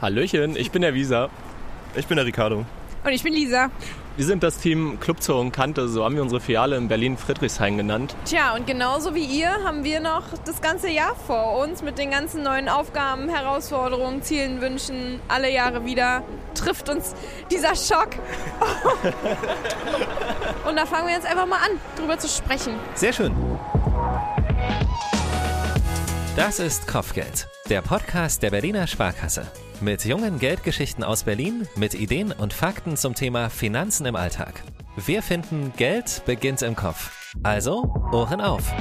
Hallöchen, ich bin der Visa. Ich bin der Ricardo. Und ich bin Lisa. Wir sind das Team Club zur Kante, so haben wir unsere Filiale in Berlin-Friedrichshain genannt. Tja, und genauso wie ihr haben wir noch das ganze Jahr vor uns mit den ganzen neuen Aufgaben, Herausforderungen, Zielen, Wünschen. Alle Jahre wieder trifft uns dieser Schock. und da fangen wir jetzt einfach mal an, drüber zu sprechen. Sehr schön. Das ist Kopfgeld, der Podcast der Berliner Sparkasse. Mit jungen Geldgeschichten aus Berlin, mit Ideen und Fakten zum Thema Finanzen im Alltag. Wir finden, Geld beginnt im Kopf. Also, Ohren auf.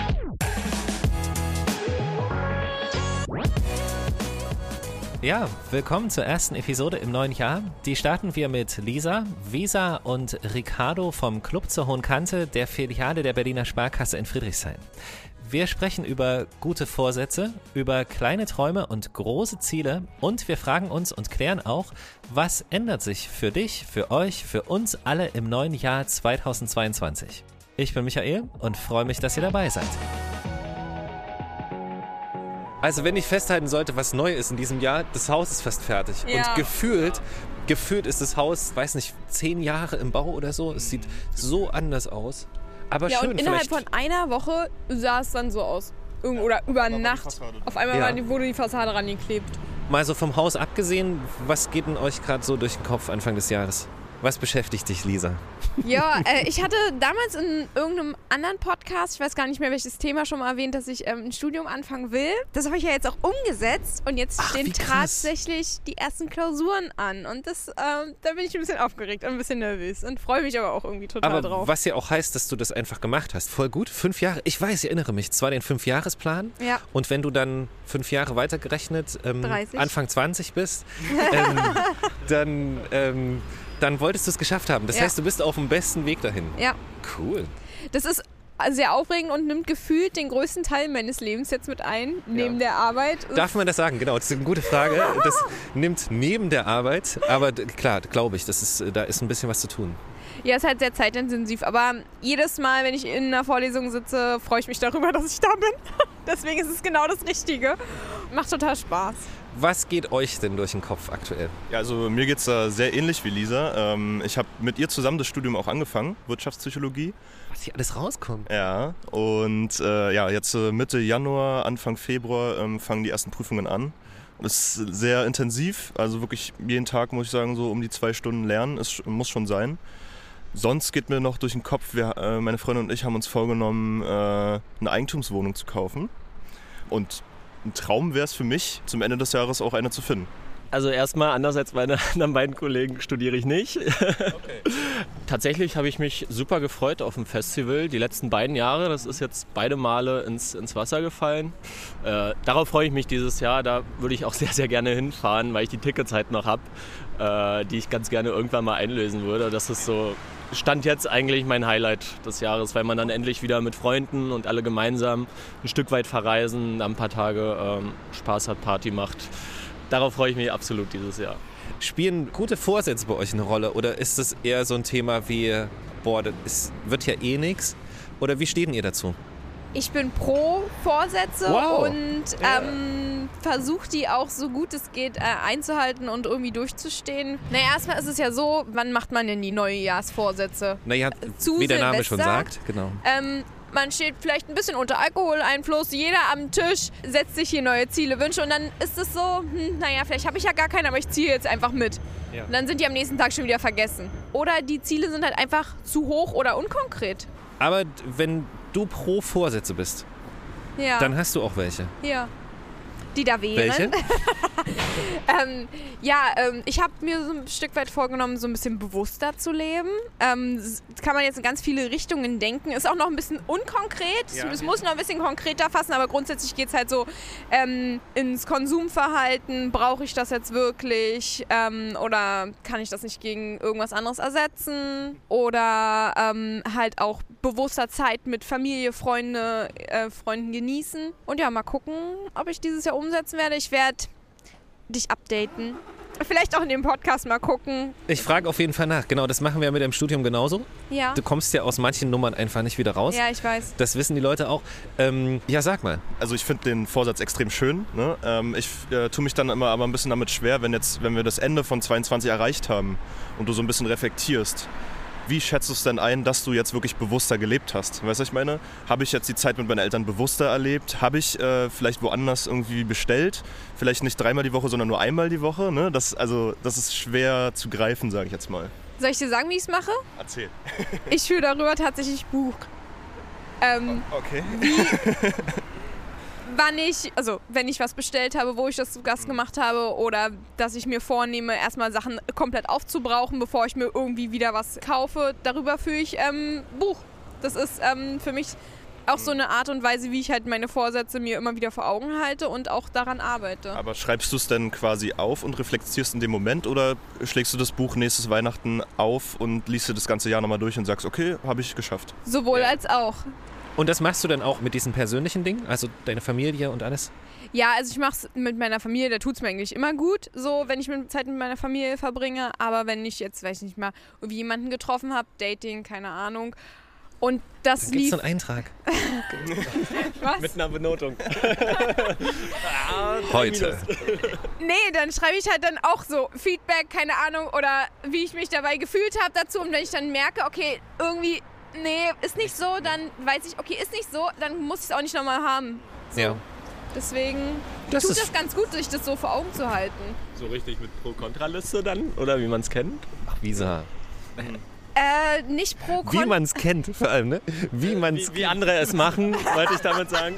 Ja, willkommen zur ersten Episode im neuen Jahr. Die starten wir mit Lisa, Visa und Ricardo vom Club zur Hohen Kante der Filiale der Berliner Sparkasse in Friedrichshain. Wir sprechen über gute Vorsätze, über kleine Träume und große Ziele und wir fragen uns und klären auch, was ändert sich für dich, für euch, für uns alle im neuen Jahr 2022. Ich bin Michael und freue mich, dass ihr dabei seid. Also wenn ich festhalten sollte, was neu ist in diesem Jahr, das Haus ist fast fertig. Ja. Und gefühlt, gefühlt ist das Haus, weiß nicht, zehn Jahre im Bau oder so. Es sieht so anders aus. Aber Ja, schön, und innerhalb vielleicht. von einer Woche sah es dann so aus. Irgend- Oder über Nacht. Auf einmal Ja. die, wurde die Fassade rangeklebt. Mal so vom Haus abgesehen, was geht denn euch gerade so durch den Kopf Anfang des Jahres? Was beschäftigt dich, Lisa? Ja, äh, ich hatte damals in irgendeinem anderen Podcast, ich weiß gar nicht mehr welches Thema, schon mal erwähnt, dass ich ähm, ein Studium anfangen will. Das habe ich ja jetzt auch umgesetzt und jetzt Ach, stehen tatsächlich die ersten Klausuren an. Und das, ähm, da bin ich ein bisschen aufgeregt und ein bisschen nervös und freue mich aber auch irgendwie total Aber drauf. was ja auch heißt, dass du das einfach gemacht hast. Voll gut. Fünf Jahre. Ich weiß, ich erinnere mich. Zwar den Fünfjahresplan. Ja. Und wenn du dann fünf Jahre weitergerechnet, ähm, 30. Anfang 20 bist, ähm, dann, ähm, dann wolltest du es geschafft haben. Das Ja. heißt, du bist auf dem besten Weg dahin. Ja, Cool. das ist sehr aufregend und nimmt gefühlt den größten Teil meines Lebens jetzt mit ein, neben der Arbeit. Darf man das sagen? Genau, das ist eine gute Frage. Das nimmt neben der Arbeit, aber klar, glaube ich, das ist, da ist ein bisschen was zu tun. Ja, ist halt sehr zeitintensiv, aber jedes Mal, wenn ich in einer Vorlesung sitze, freue ich mich darüber, dass ich da bin. Deswegen ist es genau das Richtige. Macht total Spaß. Was geht euch denn durch den Kopf aktuell? Ja, also mir geht es da sehr ähnlich wie Lisa. Ähm, ich habe mit ihr zusammen das Studium auch angefangen, Wirtschaftspsychologie. Was hier alles rauskommt? Ja, und äh, ja, jetzt äh, Mitte Januar, Anfang Februar ähm, fangen die ersten Prüfungen an. Es ist sehr intensiv, also wirklich jeden Tag muss ich sagen, so um die zwei Stunden lernen, es muss schon sein. Sonst geht mir noch durch den Kopf, wir, äh, meine Freundin und ich haben uns vorgenommen, äh, eine Eigentumswohnung zu kaufen. Und ein Traum wäre es für mich, zum Ende des Jahres auch eine zu finden. Also erstmal, anders als meine anderen beiden Kollegen, studiere ich nicht. Tatsächlich habe ich mich super gefreut auf dem Festival. Die letzten beiden Jahre, das ist jetzt beide Male ins, ins Wasser gefallen. Äh, darauf freue ich mich dieses Jahr. Da würde ich auch sehr, sehr gerne hinfahren, weil ich die Tickets halt noch habe, äh, die ich ganz gerne irgendwann mal einlösen würde. Das ist so, stand jetzt eigentlich mein Highlight des Jahres, weil man dann endlich wieder mit Freunden und alle gemeinsam ein Stück weit verreisen, ein paar Tage ähm, Spaß hat, Party macht. Darauf freue ich mich absolut dieses Jahr. Spielen gute Vorsätze bei euch eine Rolle oder ist es eher so ein Thema wie, boah, das wird ja eh nix? Oder wie steht ihr dazu? Ich bin pro Vorsätze Wow. und ähm, versuche die auch so gut es geht äh, einzuhalten und irgendwie durchzustehen. Naja, erstmal ist es ja so, wann macht man denn die Neujahrsvorsätze? Naja, Zu wie der Name schon sagt, genau. Ähm, man steht vielleicht ein bisschen unter Alkoholeinfluss, jeder am Tisch setzt sich hier neue Ziele, Wünsche und dann ist es so, hm, naja, vielleicht habe ich ja gar keine, aber ich ziehe jetzt einfach mit. Ja. Und dann sind die am nächsten Tag schon wieder vergessen. Oder die Ziele sind halt einfach zu hoch oder unkonkret. Aber wenn du pro Vorsätze bist, Ja, dann hast du auch welche. ja. Die da wären. Welche? Ähm, ja, ähm, ich habe mir so ein Stück weit vorgenommen, so ein bisschen bewusster zu leben. Ähm, das kann man jetzt in ganz viele Richtungen denken. Ist auch noch ein bisschen unkonkret. Ja. Es muss noch ein bisschen konkreter fassen, aber grundsätzlich geht es halt so ähm, ins Konsumverhalten. Brauche ich das jetzt wirklich? Ähm, oder kann ich das nicht gegen irgendwas anderes ersetzen? Oder ähm, halt auch bewusster Zeit mit Familie, Freunde, äh, Freunden genießen. Und ja, mal gucken, ob ich dieses Jahr umsetzen werde. Ich werde dich updaten. vielleicht auch in dem Podcast mal gucken. Ich frage auf jeden Fall nach. Genau, das machen wir mit dem Studium genauso. Ja. Du kommst ja aus manchen Nummern einfach nicht wieder raus. Ja, ich weiß. Das wissen die Leute auch. Ähm, ja, sag mal. Also ich finde den Vorsatz extrem schön. Ne? Ähm, ich äh, tue mich dann immer aber ein bisschen damit schwer, wenn jetzt, wenn wir das Ende von 22 erreicht haben und du so ein bisschen reflektierst. Wie schätzt du es denn ein, dass du jetzt wirklich bewusster gelebt hast? Weißt du, was ich meine? Habe ich jetzt die Zeit mit meinen Eltern bewusster erlebt? Habe ich äh, vielleicht woanders irgendwie bestellt? Vielleicht nicht dreimal die Woche, sondern nur einmal die Woche? Ne? Das, also, das ist schwer zu greifen, sage ich jetzt mal. Soll ich dir sagen, wie ich es mache? Erzähl. Ich führe darüber tatsächlich Buch. Ähm, Okay. wann ich, also wenn ich was bestellt habe, wo ich das zu Gast gemacht habe oder dass ich mir vornehme, erstmal Sachen komplett aufzubrauchen, bevor ich mir irgendwie wieder was kaufe, darüber führe ich ähm, Buch. Das ist ähm, für mich auch so eine Art und Weise, wie ich halt meine Vorsätze mir immer wieder vor Augen halte und auch daran arbeite. Aber schreibst du es denn quasi auf und reflektierst in dem Moment oder schlägst du das Buch nächstes Weihnachten auf und liest dir das ganze Jahr nochmal durch und sagst, okay, habe ich geschafft? Sowohl als auch. Und das machst du dann auch mit diesen persönlichen Dingen? Also deine Familie und alles? Ja, also ich mache es mit meiner Familie, da tut es mir eigentlich immer gut, so wenn ich mit Zeit mit meiner Familie verbringe. Aber wenn ich jetzt, weiß ich nicht mal, irgendwie jemanden getroffen habe, Dating, keine Ahnung. Und das Dann lief. einen Eintrag. Was? Mit einer Benotung. Heute. Nee, dann schreibe ich halt dann auch so Feedback, keine Ahnung, oder wie ich mich dabei gefühlt habe dazu. Und wenn ich dann merke, okay, irgendwie, nee, ist nicht so, dann weiß ich, okay, ist nicht so, dann muss ich es auch nicht nochmal haben. Ja. Deswegen Das tut ist- das ganz gut, sich das so vor Augen zu halten. So richtig mit Pro-Kontra-Liste dann? Oder wie man es kennt? Ach, Visa. Äh, nicht pro Wie Kon man es kennt, vor allem, ne? Wie man es Wie, wie andere es machen, wollte ich damit sagen.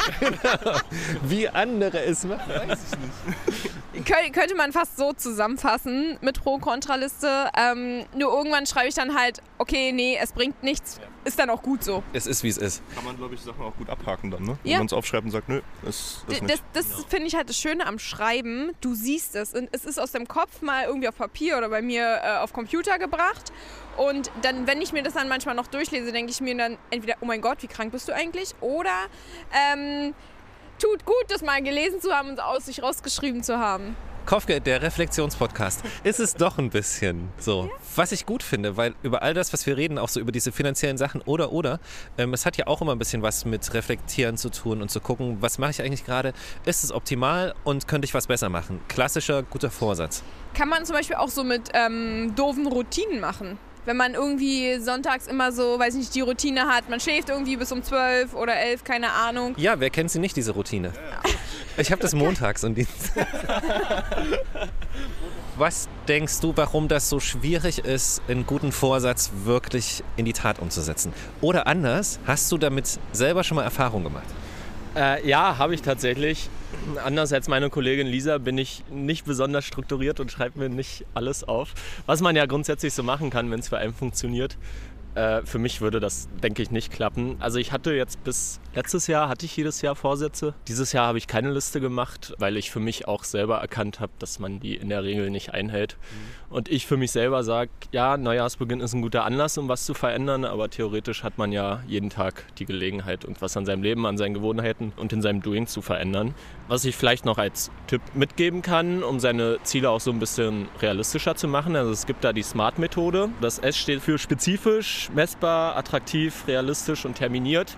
wie andere es machen. Kö- könnte man fast so zusammenfassen mit Pro-Kontra-Liste. Ähm, nur irgendwann schreibe ich dann halt, okay, nee, es bringt nichts. Ist dann auch gut so. Es ist, wie es ist. Kann man, glaube ich, Sachen auch gut abhaken dann, ne? Wenn Ja. man es aufschreibt und sagt, nö, ist das D- nicht. Das, das finde ich halt das Schöne am Schreiben. Du siehst es. Und es ist aus dem Kopf mal irgendwie auf Papier oder bei mir äh, auf Computer gebracht. Und dann, wenn ich mir das dann manchmal noch durchlese, denke ich mir dann entweder, oh mein Gott, wie krank bist du eigentlich? Oder ähm, tut gut, das mal gelesen zu haben und aus sich rausgeschrieben zu haben. Kofke, der Reflexionspodcast, ist es doch ein bisschen so. Was ich gut finde, weil über all das, was wir reden, auch so über diese finanziellen Sachen oder oder, ähm, es hat ja auch immer ein bisschen was mit Reflektieren zu tun und zu gucken, was mache ich eigentlich gerade, ist es optimal und könnte ich was besser machen. Klassischer, guter Vorsatz. Kann man zum Beispiel auch so mit ähm, doofen Routinen machen. Wenn man irgendwie sonntags immer so, weiß nicht, die Routine hat, man schläft irgendwie bis um 12 oder 11, keine Ahnung. Ja, wer kennt sie nicht, diese Routine? Ich habe das montags und Dienstag. Was denkst du, warum das so schwierig ist, einen guten Vorsatz wirklich in die Tat umzusetzen? Oder anders, hast du damit selber schon mal Erfahrung gemacht? Äh, ja, habe ich tatsächlich. Anders als meine Kollegin Lisa bin ich nicht besonders strukturiert und schreibe mir nicht alles auf. Was man ja grundsätzlich so machen kann, wenn es für einen funktioniert. Äh, für mich würde das, denke ich, nicht klappen. Also ich hatte jetzt bis letztes Jahr, hatte ich jedes Jahr Vorsätze. Dieses Jahr habe ich keine Liste gemacht, weil ich für mich auch selber erkannt habe, dass man die in der Regel nicht einhält. Und ich für mich selber sage, ja, Neujahrsbeginn ist ein guter Anlass, um was zu verändern, aber theoretisch hat man ja jeden Tag die Gelegenheit, irgendwas an seinem Leben, an seinen Gewohnheiten und in seinem Doing zu verändern. Was ich vielleicht noch als Tipp mitgeben kann, um seine Ziele auch so ein bisschen realistischer zu machen. Also es gibt da die SMART-Methode. Das S steht für spezifisch, messbar, attraktiv, realistisch und terminiert.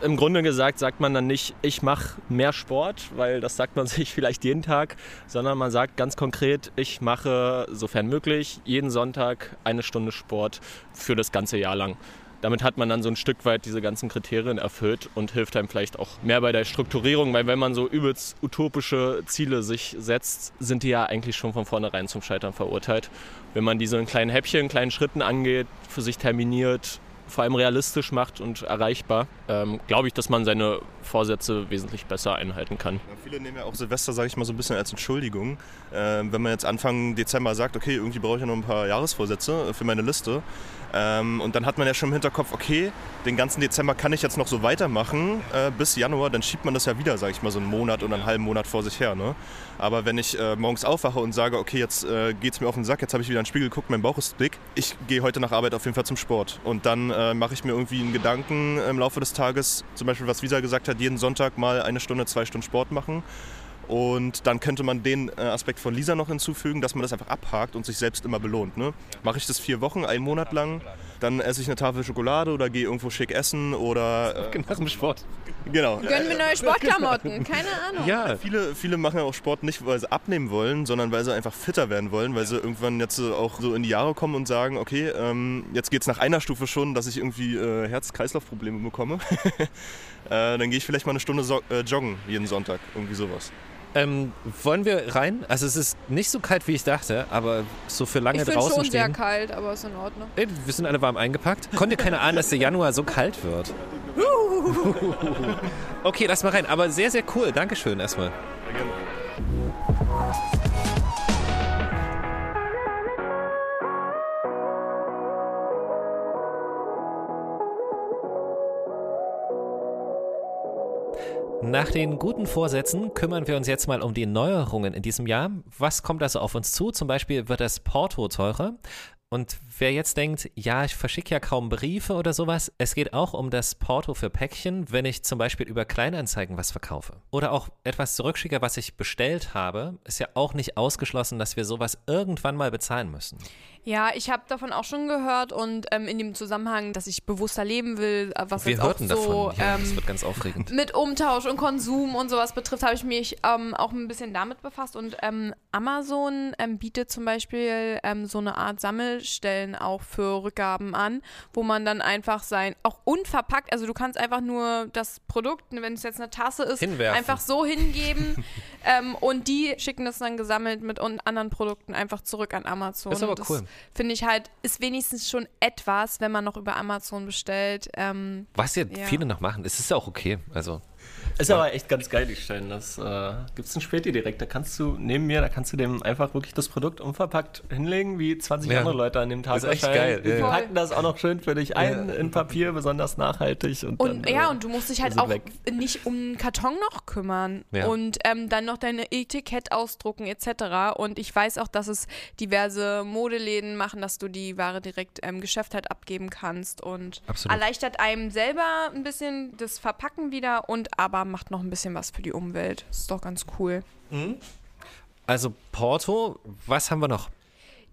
Im Grunde gesagt sagt man dann nicht, ich mache mehr Sport, weil das sagt man sich vielleicht jeden Tag, sondern man sagt ganz konkret, ich mache, sofern möglich, jeden Sonntag eine Stunde Sport für das ganze Jahr lang. Damit hat man dann so ein Stück weit diese ganzen Kriterien erfüllt und hilft einem vielleicht auch mehr bei der Strukturierung, weil wenn man so übelst utopische Ziele sich setzt, sind die ja eigentlich schon von vornherein zum Scheitern verurteilt. Wenn man die so in kleinen Häppchen, in kleinen Schritten angeht, für sich terminiert, vor allem realistisch macht und erreichbar, ähm, glaube ich, dass man seine Vorsätze wesentlich besser einhalten kann. Ja, viele nehmen ja auch Silvester, sage ich mal, so ein bisschen als Entschuldigung. Ähm, wenn man jetzt Anfang Dezember sagt, okay, irgendwie brauche ich ja noch ein paar Jahresvorsätze für meine Liste. Ähm, und dann hat man ja schon im Hinterkopf, okay, den ganzen Dezember kann ich jetzt noch so weitermachen äh, bis Januar, dann schiebt man das ja wieder, sage ich mal, so einen Monat oder einen halben Monat vor sich her. Ne? Aber wenn ich äh, morgens aufwache und sage, okay, jetzt äh, geht es mir auf den Sack, jetzt habe ich wieder in den Spiegel geguckt, mein Bauch ist dick, ich gehe heute nach Arbeit auf jeden Fall zum Sport. Und dann äh, mache ich mir irgendwie einen Gedanken im Laufe des Tages, zum Beispiel was Visa gesagt hat, jeden Sonntag mal eine Stunde, zwei Stunden Sport machen. Und dann könnte man den äh, Aspekt von Lisa noch hinzufügen, dass man das einfach abhakt und sich selbst immer belohnt. Ne? Mache ich das vier Wochen, einen Monat lang, dann esse ich eine Tafel Schokolade oder gehe irgendwo schick essen oder... Äh, Nach dem Sport. Genau. Gönnen wir neue Sportklamotten, keine Ahnung. Ja, viele, viele machen ja auch Sport nicht, weil sie abnehmen wollen, sondern weil sie einfach fitter werden wollen, weil sie irgendwann jetzt auch so in die Jahre kommen und sagen, okay, ähm, jetzt geht es nach einer Stufe schon, dass ich irgendwie äh, Herz-Kreislauf-Probleme bekomme. äh, dann gehe ich vielleicht mal eine Stunde so äh, joggen jeden Sonntag, irgendwie sowas. Ähm, wollen wir rein? Also es ist nicht so kalt, wie ich dachte, aber so für lange ich draußen schon stehen. sehr kalt, aber ist in Ordnung. Ey, wir sind alle warm eingepackt. Konnte keiner ahnen, dass der Januar so kalt wird. okay, lass mal rein. Aber sehr, sehr cool. Dankeschön erstmal. Nach den guten Vorsätzen kümmern wir uns jetzt mal um die Neuerungen in diesem Jahr. Was kommt also auf uns zu? Zum Beispiel wird das Porto teurer. Und wer jetzt denkt, ja, ich verschicke ja kaum Briefe oder sowas, es geht auch um das Porto für Päckchen, wenn ich zum Beispiel über Kleinanzeigen was verkaufe. Oder auch etwas zurückschicke, was ich bestellt habe, ist ja auch nicht ausgeschlossen, dass wir sowas irgendwann mal bezahlen müssen. Ja, ich habe davon auch schon gehört und ähm, in dem Zusammenhang, dass ich bewusster leben will, äh, was wir jetzt hörten auch so davon. Ja, ähm, das wird ganz aufregend. mit Umtausch und Konsum und sowas betrifft, habe ich mich ähm, auch ein bisschen damit befasst und ähm, Amazon ähm, bietet zum Beispiel ähm, so eine Art Sammelstellen auch für Rückgaben an, wo man dann einfach sein, auch unverpackt, also du kannst einfach nur das Produkt, wenn es jetzt eine Tasse ist, Hinwerfen. einfach so hingeben ähm, und die schicken das dann gesammelt mit anderen Produkten einfach zurück an Amazon. Das ist aber cool. Finde ich halt, ist wenigstens schon etwas, wenn man noch über Amazon bestellt. Ähm, Was ja, ja. viele noch machen, es ist ja auch okay. Also Ist aber echt ganz geil, die Stellen. Das äh, gibt es einen Späti direkt. Da kannst du neben mir, da kannst du dem einfach wirklich das Produkt unverpackt hinlegen, wie 20 Ja. andere Leute an dem Tag. Das ist echt geil, ja, Die ja. packen das auch noch schön für dich ein in Papier, besonders nachhaltig. Und, Und dann, ja, äh, und du musst dich halt auch weg. nicht um einen Karton noch kümmern Ja. und ähm, dann noch deine Etikett ausdrucken etc. Und ich weiß auch, dass es diverse Modeläden machen, dass du die Ware direkt im Geschäft halt abgeben kannst und Absolut. erleichtert einem selber ein bisschen das Verpacken wieder und aber macht noch ein bisschen was für die Umwelt. Ist doch ganz cool. Also Porto, was haben wir noch?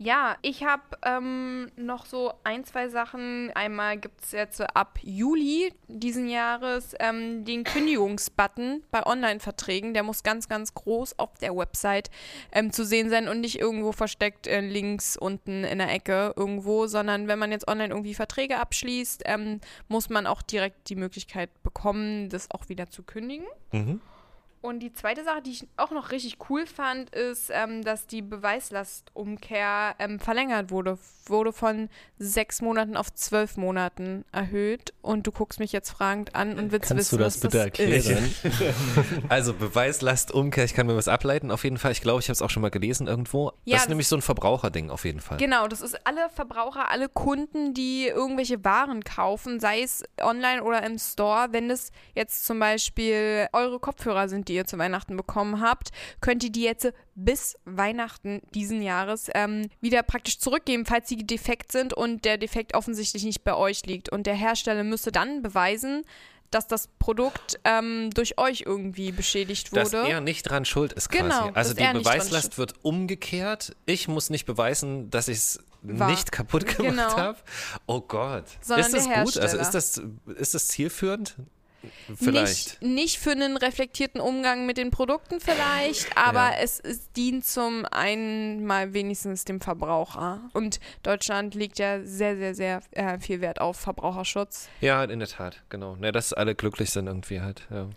Ja, ich habe ähm, noch so ein, zwei Sachen. Einmal gibt es jetzt ab Juli diesen Jahres ähm, den Kündigungsbutton bei Online-Verträgen. Der muss ganz, ganz groß auf der Website ähm, zu sehen sein und nicht irgendwo versteckt äh, links unten in der Ecke irgendwo, sondern wenn man jetzt online irgendwie Verträge abschließt, ähm, muss man auch direkt die Möglichkeit bekommen, das auch wieder zu kündigen. Mhm. Und die zweite Sache, die ich auch noch richtig cool fand, ist, ähm, dass die Beweislastumkehr ähm, verlängert wurde. Wurde von sechs Monaten auf zwölf Monaten erhöht. Und du guckst mich jetzt fragend an und willst Kannst wissen, du das was bitte das erklären? ist. Also Beweislastumkehr, ich kann mir was ableiten auf jeden Fall. Ich glaube, ich habe es auch schon mal gelesen irgendwo. Ja, das ist das- nämlich so ein Verbraucherding auf jeden Fall. Genau, das ist alle Verbraucher, alle Kunden, die irgendwelche Waren kaufen, sei es online oder im Store. Wenn es jetzt zum Beispiel eure Kopfhörer sind, die ihr zu Weihnachten bekommen habt, könnt ihr die jetzt bis Weihnachten diesen Jahres ähm, wieder praktisch zurückgeben, falls sie defekt sind und der Defekt offensichtlich nicht bei euch liegt. Und der Hersteller müsste dann beweisen, dass das Produkt ähm, durch euch irgendwie beschädigt Dass wurde. er nicht dran schuld ist quasi. Genau, also dass die Beweislast wird umgekehrt. Ich muss nicht beweisen, dass ich es nicht kaputt gemacht Genau. habe. Oh Gott. Sondern ist das gut? Also ist das, ist das zielführend? Vielleicht. Nicht, nicht für einen reflektierten Umgang mit den Produkten vielleicht, aber Ja. es, es dient zum einen mal wenigstens dem Verbraucher. Und Deutschland legt ja sehr, sehr, sehr äh, viel Wert auf Verbraucherschutz. Ja, in der Tat, genau. Ne, dass alle glücklich sind irgendwie halt. Ja.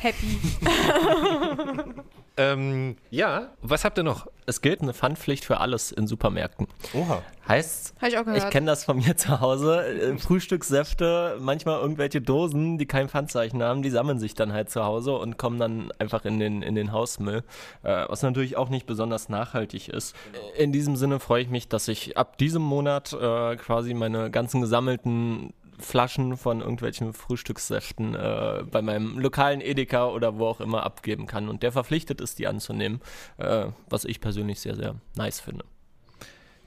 Happy. Ähm, ja, was habt ihr noch? Es gilt eine Pfandpflicht für alles in Supermärkten. Oha. Heißt, Habe ich auch gehört. ich kenne das von mir zu Hause. äh, Frühstückssäfte, manchmal irgendwelche Dosen, die kein Pfandzeichen haben, die sammeln sich dann halt zu Hause und kommen dann einfach in den, in den Hausmüll, äh, was natürlich auch nicht besonders nachhaltig ist. In diesem Sinne freue ich mich, dass ich ab diesem Monat äh, quasi meine ganzen gesammelten Flaschen von irgendwelchen Frühstückssäften äh, bei meinem lokalen Edeka oder wo auch immer abgeben kann und der verpflichtet ist, die anzunehmen, äh, was ich persönlich sehr, sehr nice finde.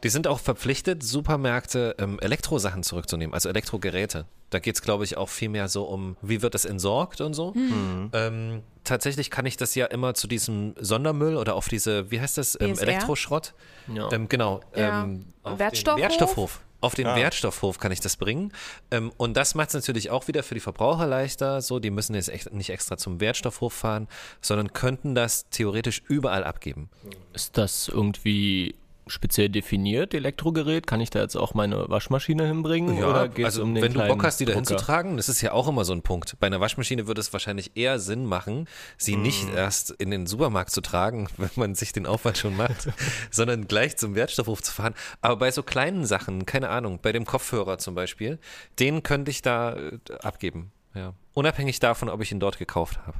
Die sind auch verpflichtet, Supermärkte ähm, Elektrosachen zurückzunehmen, also Elektrogeräte. Da geht es, glaube ich, auch viel mehr so um, wie wird das entsorgt und so. Hm. Ähm, tatsächlich kann ich das ja immer zu diesem Sondermüll oder auf diese, wie heißt das, ähm? Elektroschrott? Ja. Ähm, genau. Ja. Ähm, auf Wertstoffhof? Den Wertstoffhof. Auf den Ah. Wertstoffhof kann ich das bringen. Ähm, und das macht es natürlich auch wieder für die Verbraucher leichter. So, die müssen jetzt echt nicht extra zum Wertstoffhof fahren, sondern könnten das theoretisch überall abgeben. Ist das irgendwie speziell definiert, Elektrogerät? Kann ich da jetzt auch meine Waschmaschine hinbringen? oder geht's also um den wenn du Bock hast, die da hinzutragen, das ist ja auch immer so ein Punkt. Bei einer Waschmaschine würde es wahrscheinlich eher Sinn machen, sie Mhm. nicht erst in den Supermarkt zu tragen, wenn man sich den Aufwand schon macht, sondern gleich zum Wertstoffhof zu fahren. Aber bei so kleinen Sachen, keine Ahnung, bei dem Kopfhörer zum Beispiel, den könnte ich da äh, abgeben. Ja. Unabhängig davon, ob ich ihn dort gekauft habe.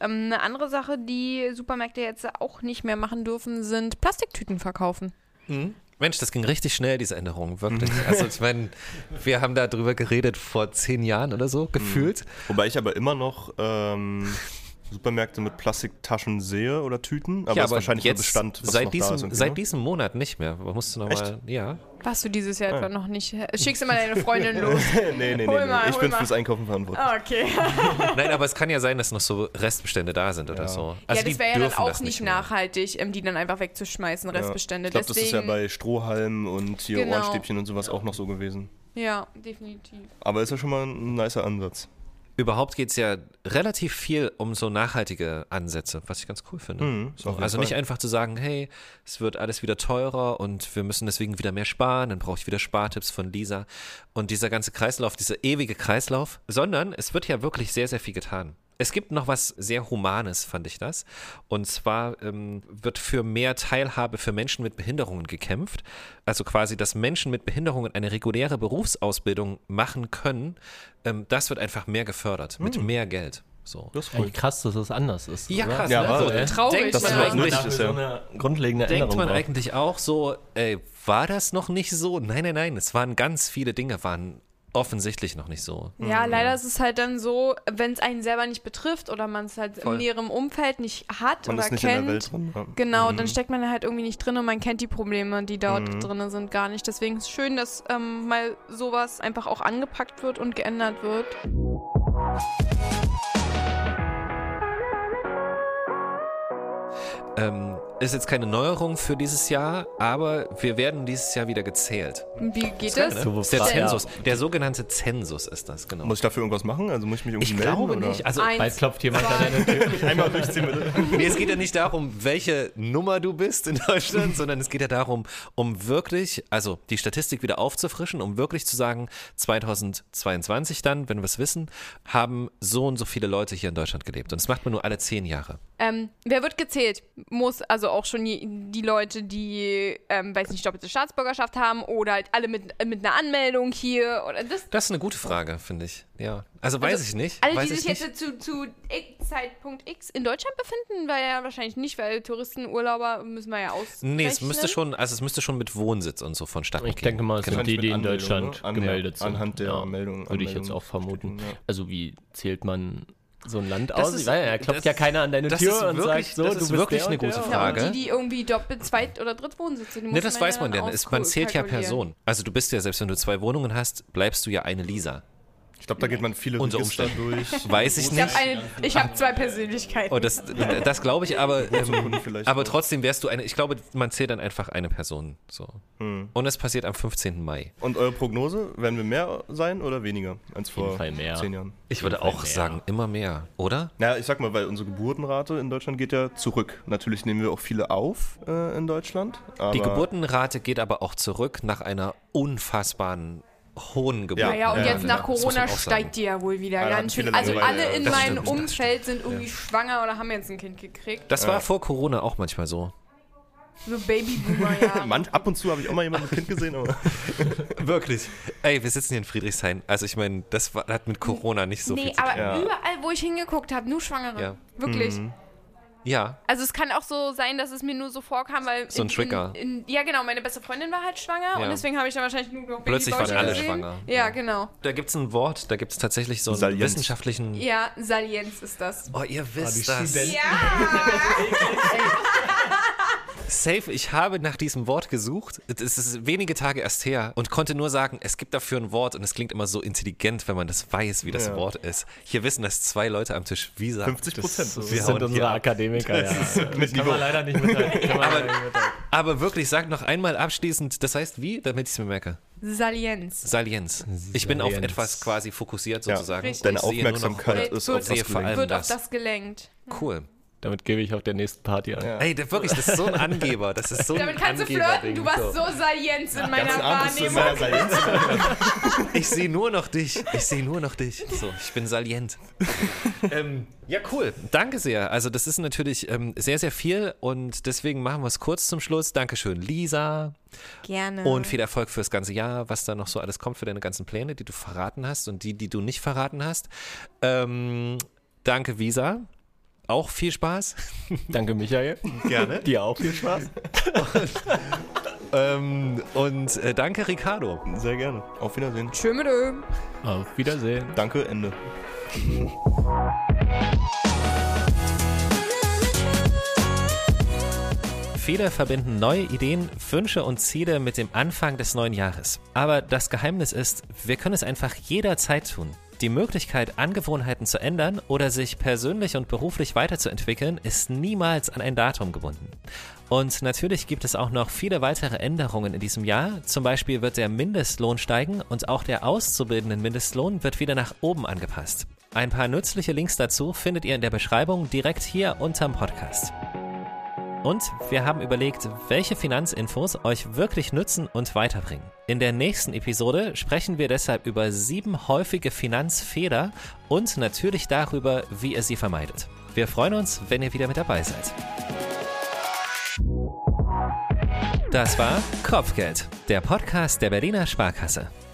Ähm, eine andere Sache, die Supermärkte jetzt auch nicht mehr machen dürfen, sind Plastiktüten verkaufen. Mensch, das ging richtig schnell, diese Änderung, wirklich. Also ich meine, wir haben da drüber geredet vor zehn Jahren oder so, gefühlt. Wobei ich aber immer noch ähm, Supermärkte mit Plastiktaschen sehe oder Tüten, aber ja, das ist wahrscheinlich jetzt der Bestand, was seit noch diesem, da ist. irgendwie, seit ne? diesem Monat nicht mehr. Man musste noch Echt? mal, ja. Warst du dieses Jahr Ah. etwa noch nicht? Schickst du mal deine Freundin los. nee, nee, nee, Hol nee. mal, ich hol bin mal. fürs Einkaufen verantwortlich. Ah, okay. Nein, aber es kann ja sein, dass noch so Restbestände da sind oder Ja. so. ja, Also das die wäre ja dann dürfen auch das nicht nachhaltig, ähm, die dann einfach wegzuschmeißen, Ja. Restbestände. Ich glaube, das ist ja bei Strohhalmen und hier Genau. Ohrenstäbchen und sowas auch noch so gewesen. Ja, definitiv. Aber ist ja schon mal ein nicer Ansatz. Überhaupt geht es ja relativ viel um so nachhaltige Ansätze, was ich ganz cool finde. Mhm, so, also nicht einfach zu sagen, hey, es wird alles wieder teurer und wir müssen deswegen wieder mehr sparen, dann brauche ich wieder Spartipps von Lisa. Und dieser ganze Kreislauf, dieser ewige Kreislauf, sondern es wird ja wirklich sehr, sehr viel getan. Es gibt noch was sehr Humanes, fand ich das. Und zwar ähm, wird für mehr Teilhabe für Menschen mit Behinderungen gekämpft. Also quasi, dass Menschen mit Behinderungen eine reguläre Berufsausbildung machen können. Ähm, das wird einfach mehr gefördert, mit mehr Geld. So. Das ist Eigentlich krass, dass es anders ist. Ja, oder? krass. Ja, ne? war- so, äh, Traurig. denkt Das man ist ja. eigentlich, ja. so eine grundlegende denkt Änderung man braucht. eigentlich auch so, ey, war das noch nicht so? Nein, nein, nein, es waren ganz viele Dinge, waren offensichtlich noch nicht so. Ja, leider ist es halt dann so, wenn es einen selber nicht betrifft oder man es halt Voll. in näherem Umfeld nicht hat Man oder ist nicht kennt. in der Welt drin. Genau, dann steckt man halt irgendwie nicht drin und man kennt die Probleme, die dort drin sind, gar nicht. Deswegen ist es schön, dass ähm, mal sowas einfach auch angepackt wird und geändert wird. Ähm, ist jetzt keine Neuerung für dieses Jahr, aber wir werden dieses Jahr wieder gezählt. Wie geht ne? So, Das ist der. Zensus. Der sogenannte Zensus ist das, genau. Muss ich dafür irgendwas machen? Also muss ich mich irgendwie ich melden? glaube oder? nicht. Also, Eins, Bald klopft jemand an deine Tür. Einmal durchziehen bitte. nee, es geht ja nicht darum, welche Nummer du bist in Deutschland, sondern es geht ja darum, um wirklich, also die Statistik wieder aufzufrischen, um wirklich zu sagen, 2022 dann, wenn wir es wissen, haben so und so viele Leute hier in Deutschland gelebt. Und das macht man nur alle zehn Jahre. Ähm, wer wird gezählt? Muss also auch schon die, die Leute, die, ähm, weiß nicht, doppelte Staatsbürgerschaft haben oder halt alle mit, mit einer Anmeldung hier oder das. Das ist eine gute Frage, finde ich. Ja. Also weiß Also, ich nicht. Alle, weiß die ich sich jetzt zu, zu X- Zeitpunkt X in Deutschland befinden, weil ja wahrscheinlich nicht, weil Touristen, Urlauber müssen wir ja aus. Nee, es müsste schon, also es müsste schon mit Wohnsitz und so vonstatten Ich gehen. denke mal, es sind Wahrscheinlich die, die in Anmeldung, Deutschland ne? Gemeldet sind. anhand der Meldung- Würde ich jetzt auch vermuten. ja. Also wie zählt man so ein Land Das aus? ist- ich weiß, ja, klopft das- ja keiner an deine das Tür ist und wirklich- sagt so, das du ist bist wirklich der eine gute Ja, Frage. und die, die irgendwie doppelt, zweit- oder drittwohnsitze, die Ne, muss das weiß man ja. Es- Man zählt ja auskalkulieren. Person. Also du bist ja, selbst wenn du zwei Wohnungen hast, bleibst du ja eine Lisa. Ich glaube, da geht man viele Unter Umständen. durch. Weiß ich Ich nicht. ich habe zwei Persönlichkeiten. Oh, das, das glaube ich, aber, ähm, aber trotzdem wärst du eine, ich glaube, man zählt dann einfach eine Person. So. Hm. Und es passiert am 15. Mai. Und eure Prognose, werden wir mehr sein oder weniger als vor Fall mehr. zehn Jahren? Ich würde auch mehr. sagen, immer mehr, oder? Ja, ich sag mal, weil unsere Geburtenrate in Deutschland geht ja zurück. Natürlich nehmen wir auch viele auf äh, in Deutschland. Aber Die Geburtenrate geht aber auch zurück nach einer unfassbaren hohen Geburt. Ja, ja, und jetzt ja, nach Corona steigt die ja wohl wieder ganz schön. Also alle in meinem Umfeld sind irgendwie schwanger oder haben jetzt ein Kind gekriegt. Das war vor Corona auch manchmal so. So Babyboomer, ja. Ab und zu habe ich auch mal jemanden mit Kind gesehen, aber Wirklich. Ey, wir sitzen hier in Friedrichshain. Also ich meine, das war, hat mit Corona nicht so nee, viel zu tun. aber Ja. überall, wo ich hingeguckt habe, nur Schwangere. Ja. Wirklich. Ja, Also es kann auch so sein, dass es mir nur so vorkam, weil... So ein in, Trigger. In, in, ja, genau. Meine beste Freundin war halt schwanger Ja. und deswegen habe ich dann wahrscheinlich nur noch Plötzlich waren alle gesehen. schwanger. Ja, Ja. genau. da gibt es ein Wort, da gibt es tatsächlich so einen Salienz. wissenschaftlichen... Ja, Salienz ist das. Oh, ihr wisst das. Ja! Safe, ich habe nach diesem Wort gesucht. Es ist wenige Tage erst her und konnte nur sagen, es gibt dafür ein Wort und es klingt immer so intelligent, wenn man das weiß, wie das Ja. Wort ist. Hier wissen das zwei Leute am Tisch. Wie sagt 50 Prozent. das? Das Wir Das sind unsere. Akademiker, ja. Das mit kann man leider nicht mithalten. Aber- leider nicht mithalten. Aber wirklich, sag noch einmal abschließend, das heißt wie, damit ich es mir merke? Salienz. Salienz. Ich bin auf Salienz. etwas quasi fokussiert Ja, sozusagen. richtig. Deine Ich sehe nur noch- Aufmerksamkeit ist auf sehe vor allem. Wird das. auf das gelenkt. Cool. Damit gebe ich auf der nächsten Party an. Ja. Ey, das, wirklich, das ist so ein Angeber. Das ist so ein Damit kannst du Angeberding. flirten. Du warst so Salienz in meiner du Wahrnehmung. Ich sehe nur noch dich. Ich sehe nur noch dich. So, ich bin salient. ähm, ja, cool. Danke sehr. Also, das ist natürlich ähm, sehr, sehr viel und deswegen machen wir es kurz zum Schluss. Dankeschön, Lisa. Gerne. Und viel Erfolg fürs ganze Jahr, was da noch so alles kommt für deine ganzen Pläne, die du verraten hast und die, die du nicht verraten hast. Ähm, danke, Visa. Auch viel Spaß. Danke, Michael. Gerne. Dir auch viel Spaß. ähm, und äh, danke, Ricardo. Sehr gerne. Auf Wiedersehen. Tschö mit Ö. Auf Wiedersehen. Danke, Ende. Viele verbinden neue Ideen, Wünsche und Ziele mit dem Anfang des neuen Jahres. Aber das Geheimnis ist, wir können es einfach jederzeit tun. Die Möglichkeit, Angewohnheiten zu ändern oder sich persönlich und beruflich weiterzuentwickeln, ist niemals an ein Datum gebunden. Und natürlich gibt es auch noch viele weitere Änderungen in diesem Jahr. Zum Beispiel wird der Mindestlohn steigen und auch der auszubildenden Mindestlohn wird wieder nach oben angepasst. Ein paar nützliche Links dazu findet ihr in der Beschreibung direkt hier unterm Podcast. Und wir haben überlegt, welche Finanzinfos euch wirklich nützen und weiterbringen. In der nächsten Episode sprechen wir deshalb über sieben häufige Finanzfehler und natürlich darüber, wie ihr sie vermeidet. Wir freuen uns, wenn ihr wieder mit dabei seid. Das war Kopfgeld, der Podcast der Berliner Sparkasse.